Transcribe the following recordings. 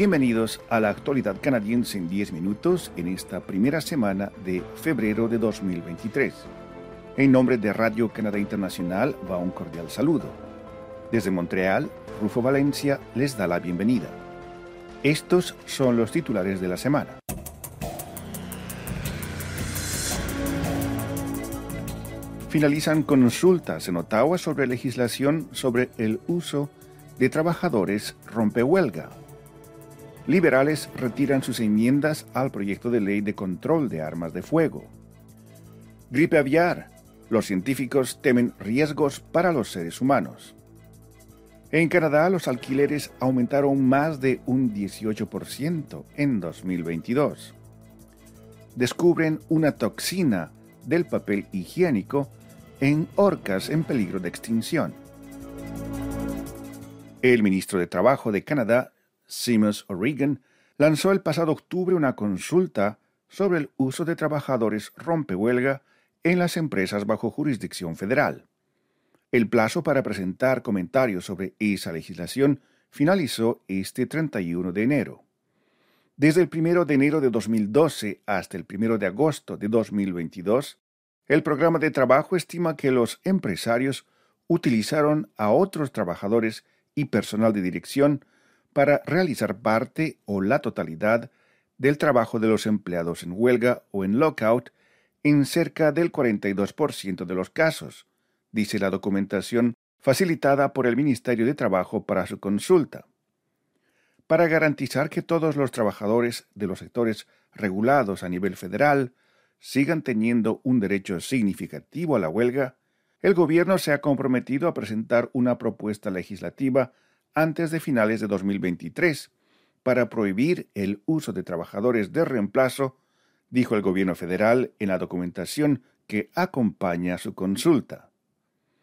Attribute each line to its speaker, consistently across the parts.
Speaker 1: Bienvenidos a la actualidad canadiense en 10 minutos en esta primera semana de febrero de 2023. En nombre de Radio Canadá Internacional va un cordial saludo. Desde Montreal, Rufo Valencia les da la bienvenida. Estos son los titulares de la semana. Finalizan consultas en Ottawa sobre legislación sobre el uso de trabajadores rompehuelga liberales retiran sus enmiendas al proyecto de ley de control de armas de fuego. Gripe aviar. Los científicos temen riesgos para los seres humanos. En Canadá los alquileres aumentaron más de un 18% en 2022. Descubren una toxina del papel higiénico en orcas en peligro de extinción. El ministro de Trabajo de Canadá Seamus O'Regan, lanzó el pasado octubre una consulta sobre el uso de trabajadores rompehuelga en las empresas bajo jurisdicción federal. El plazo para presentar comentarios sobre esa legislación finalizó este 31 de enero. Desde el 1 de enero de 2012 hasta el 1 de agosto de 2022, el programa de trabajo estima que los empresarios utilizaron a otros trabajadores y personal de dirección para realizar parte o la totalidad del trabajo de los empleados en huelga o en lockout en cerca del 42% de los casos, dice la documentación facilitada por el Ministerio de Trabajo para su consulta. Para garantizar que todos los trabajadores de los sectores regulados a nivel federal sigan teniendo un derecho significativo a la huelga, el Gobierno se ha comprometido a presentar una propuesta legislativa antes de finales de 2023 para prohibir el uso de trabajadores de reemplazo, dijo el gobierno federal en la documentación que acompaña su consulta.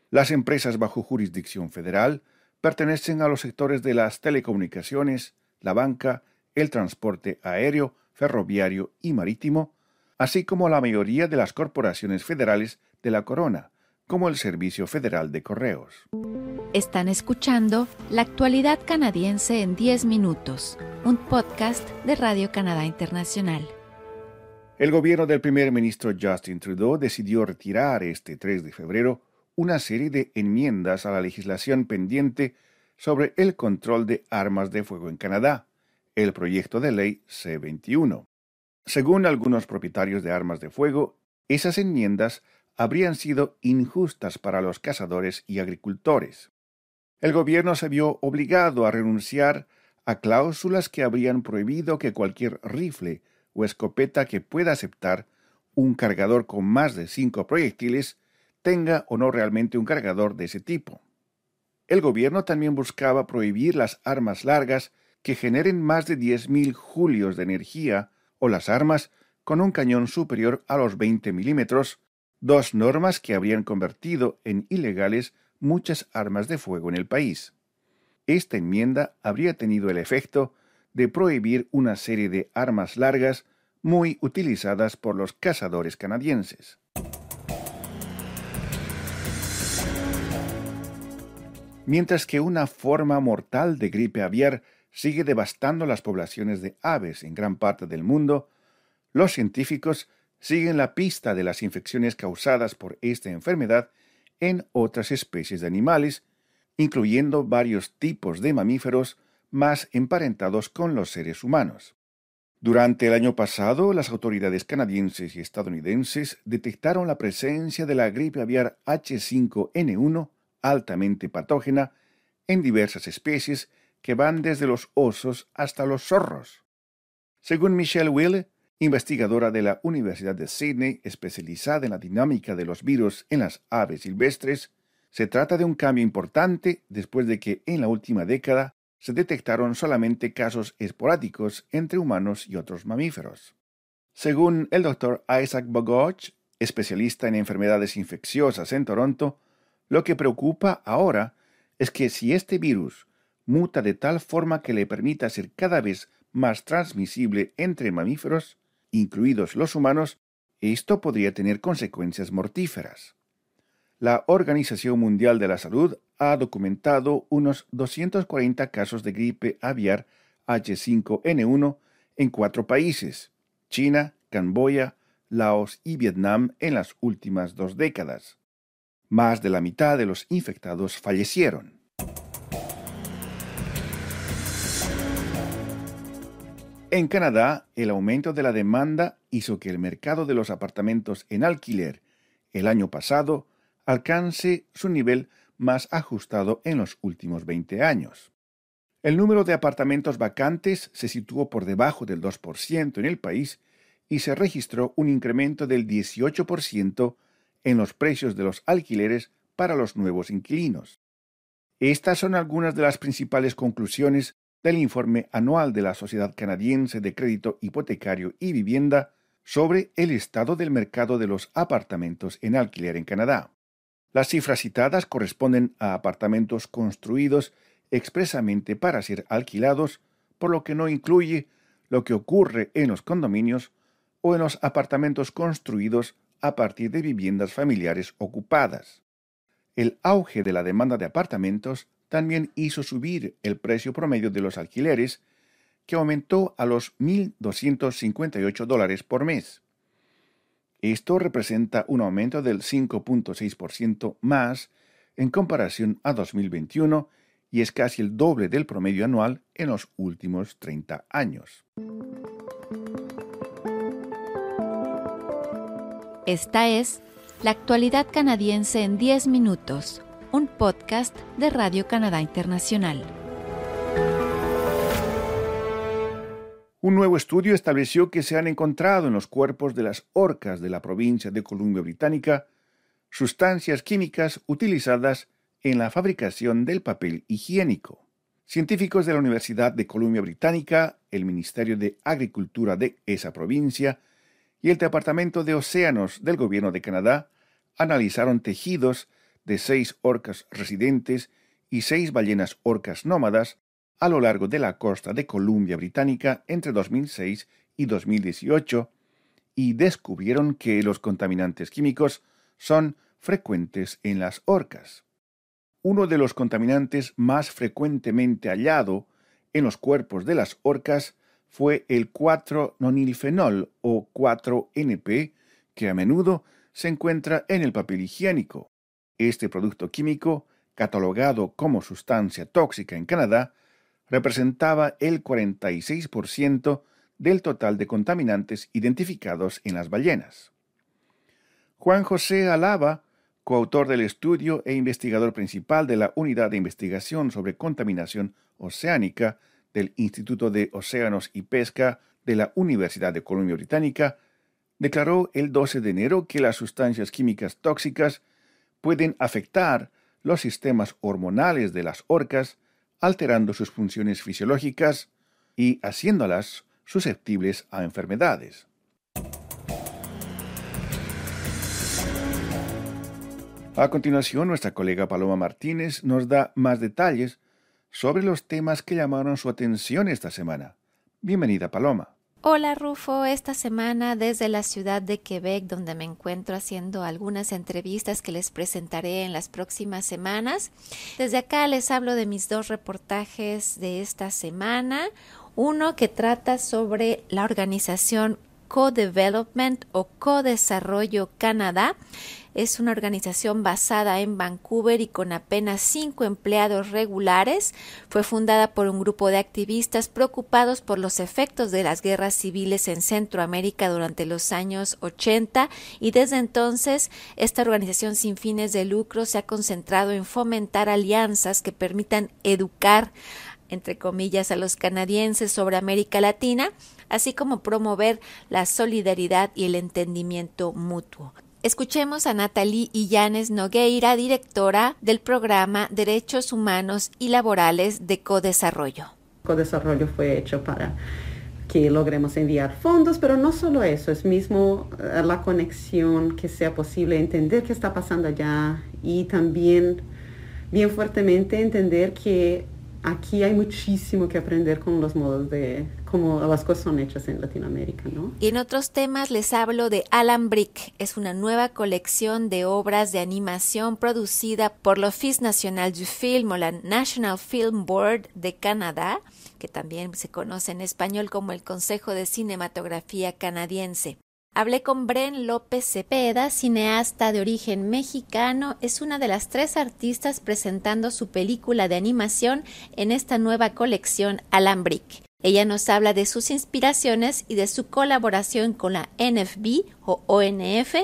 Speaker 1: Las empresas bajo jurisdicción federal pertenecen a los sectores de las telecomunicaciones, la banca, el transporte aéreo, ferroviario y marítimo, así como la mayoría de las corporaciones federales de la corona, como el Servicio Federal de Correos.
Speaker 2: Están escuchando La actualidad canadiense en 10 minutos, un podcast de Radio Canadá Internacional.
Speaker 1: El gobierno del primer ministro Justin Trudeau decidió retirar este 3 de febrero una serie de enmiendas a la legislación pendiente sobre el control de armas de fuego en Canadá, el proyecto de ley C-21. Según algunos propietarios de armas de fuego, esas enmiendas habrían sido injustas para los cazadores y agricultores. El gobierno se vio obligado a renunciar a cláusulas que habrían prohibido que cualquier rifle o escopeta que pueda aceptar un cargador con más de cinco proyectiles tenga o no realmente un cargador de ese tipo. El gobierno también buscaba prohibir las armas largas que generen más de 10.000 julios de energía o las armas con un cañón superior a los 20 milímetros dos normas que habrían convertido en ilegales muchas armas de fuego en el país. Esta enmienda habría tenido el efecto de prohibir una serie de armas largas muy utilizadas por los cazadores canadienses. Mientras que una forma mortal de gripe aviar sigue devastando las poblaciones de aves en gran parte del mundo, los científicos siguen la pista de las infecciones causadas por esta enfermedad en otras especies de animales, incluyendo varios tipos de mamíferos más emparentados con los seres humanos. Durante el año pasado, las autoridades canadienses y estadounidenses detectaron la presencia de la gripe aviar H5N1 altamente patógena en diversas especies que van desde los osos hasta los zorros. Según Michelle Will, investigadora de la Universidad de Sydney especializada en la dinámica de los virus en las aves silvestres, se trata de un cambio importante después de que en la última década se detectaron solamente casos esporádicos entre humanos y otros mamíferos. Según el doctor Isaac Bogoch, especialista en enfermedades infecciosas en Toronto, lo que preocupa ahora es que si este virus muta de tal forma que le permita ser cada vez más transmisible entre mamíferos, incluidos los humanos, esto podría tener consecuencias mortíferas. La Organización Mundial de la Salud ha documentado unos 240 casos de gripe aviar H5N1 en cuatro países, China, Camboya, Laos y Vietnam en las últimas dos décadas. Más de la mitad de los infectados fallecieron. En Canadá, el aumento de la demanda hizo que el mercado de los apartamentos en alquiler el año pasado alcance su nivel más ajustado en los últimos 20 años. El número de apartamentos vacantes se situó por debajo del 2% en el país y se registró un incremento del 18% en los precios de los alquileres para los nuevos inquilinos. Estas son algunas de las principales conclusiones del informe anual de la Sociedad Canadiense de Crédito Hipotecario y Vivienda sobre el estado del mercado de los apartamentos en alquiler en Canadá. Las cifras citadas corresponden a apartamentos construidos expresamente para ser alquilados, por lo que no incluye lo que ocurre en los condominios o en los apartamentos construidos a partir de viviendas familiares ocupadas. El auge de la demanda de apartamentos también hizo subir el precio promedio de los alquileres, que aumentó a los 1.258 dólares por mes. Esto representa un aumento del 5.6% más en comparación a 2021 y es casi el doble del promedio anual en los últimos 30 años.
Speaker 2: Esta es La actualidad canadiense en 10 minutos, un podcast de Radio Canadá Internacional.
Speaker 1: Un nuevo estudio estableció que se han encontrado en los cuerpos de las orcas de la provincia de Columbia Británica sustancias químicas utilizadas en la fabricación del papel higiénico. Científicos de la Universidad de Columbia Británica, el Ministerio de Agricultura de esa provincia y el Departamento de Océanos del Gobierno de Canadá analizaron tejidos de seis orcas residentes y seis ballenas orcas nómadas a lo largo de la costa de Columbia Británica entre 2006 y 2018 y descubrieron que los contaminantes químicos son frecuentes en las orcas. Uno de los contaminantes más frecuentemente hallado en los cuerpos de las orcas fue el 4-nonilfenol o 4-NP, que a menudo se encuentra en el papel higiénico. Este producto químico, catalogado como sustancia tóxica en Canadá, representaba el 46% del total de contaminantes identificados en las ballenas. Juan José Alaba, coautor del estudio e investigador principal de la Unidad de Investigación sobre Contaminación Oceánica del Instituto de Océanos y Pesca de la Universidad de Columbia Británica, declaró el 12 de enero que las sustancias químicas tóxicas pueden afectar los sistemas hormonales de las orcas, alterando sus funciones fisiológicas y haciéndolas susceptibles a enfermedades. A continuación, nuestra colega Paloma Martínez nos da más detalles sobre los temas que llamaron su atención esta semana. Bienvenida, Paloma.
Speaker 3: Hola Rufo, esta semana desde la ciudad de Quebec, donde me encuentro haciendo algunas entrevistas que les presentaré en las próximas semanas. Desde acá les hablo de mis dos reportajes de esta semana. Uno que trata sobre la organización Co-Development o Co-Desarrollo Canadá es una organización basada en Vancouver y con apenas cinco empleados regulares. Fue fundada por un grupo de activistas preocupados por los efectos de las guerras civiles en Centroamérica durante los años 80 y desde entonces esta organización sin fines de lucro se ha concentrado en fomentar alianzas que permitan educar entre comillas, a los canadienses sobre América Latina, así como promover la solidaridad y el entendimiento mutuo. Escuchemos a Natalie Illanes Nogueira, directora del programa Derechos Humanos y Laborales de Codesarrollo.
Speaker 4: Codesarrollo fue hecho para que logremos enviar fondos, pero no solo eso, es mismo eh, la conexión, que sea posible entender qué está pasando allá y también bien fuertemente entender que aquí hay muchísimo que aprender con los modos de cómo las cosas son hechas en Latinoamérica, ¿no?
Speaker 3: Y en otros temas les hablo de Alan Brick. Es una nueva colección de obras de animación producida por l'Office National du Film o la National Film Board de Canadá, que también se conoce en español como el Consejo de Cinematografía Canadiense. Hablé con Bren López Cepeda, cineasta de origen mexicano. Es una de las tres artistas presentando su película de animación en esta nueva colección Alambric. Ella nos habla de sus inspiraciones y de su colaboración con la NFB o ONF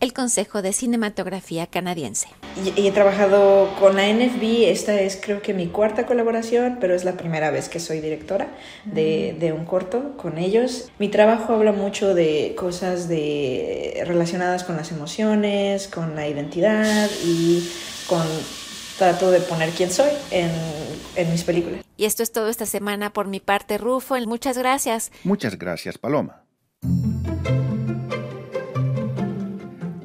Speaker 3: el Consejo de Cinematografía Canadiense.
Speaker 5: Y, he trabajado con la NFB, esta es creo que mi cuarta colaboración, pero es la primera vez que soy directora de, de un corto con ellos. Mi trabajo habla mucho de cosas de, relacionadas con las emociones, con la identidad y con trato de poner quién soy en, en, mis películas.
Speaker 3: Y esto es todo esta semana por mi parte, Rufo. Muchas gracias.
Speaker 1: Muchas gracias, Paloma.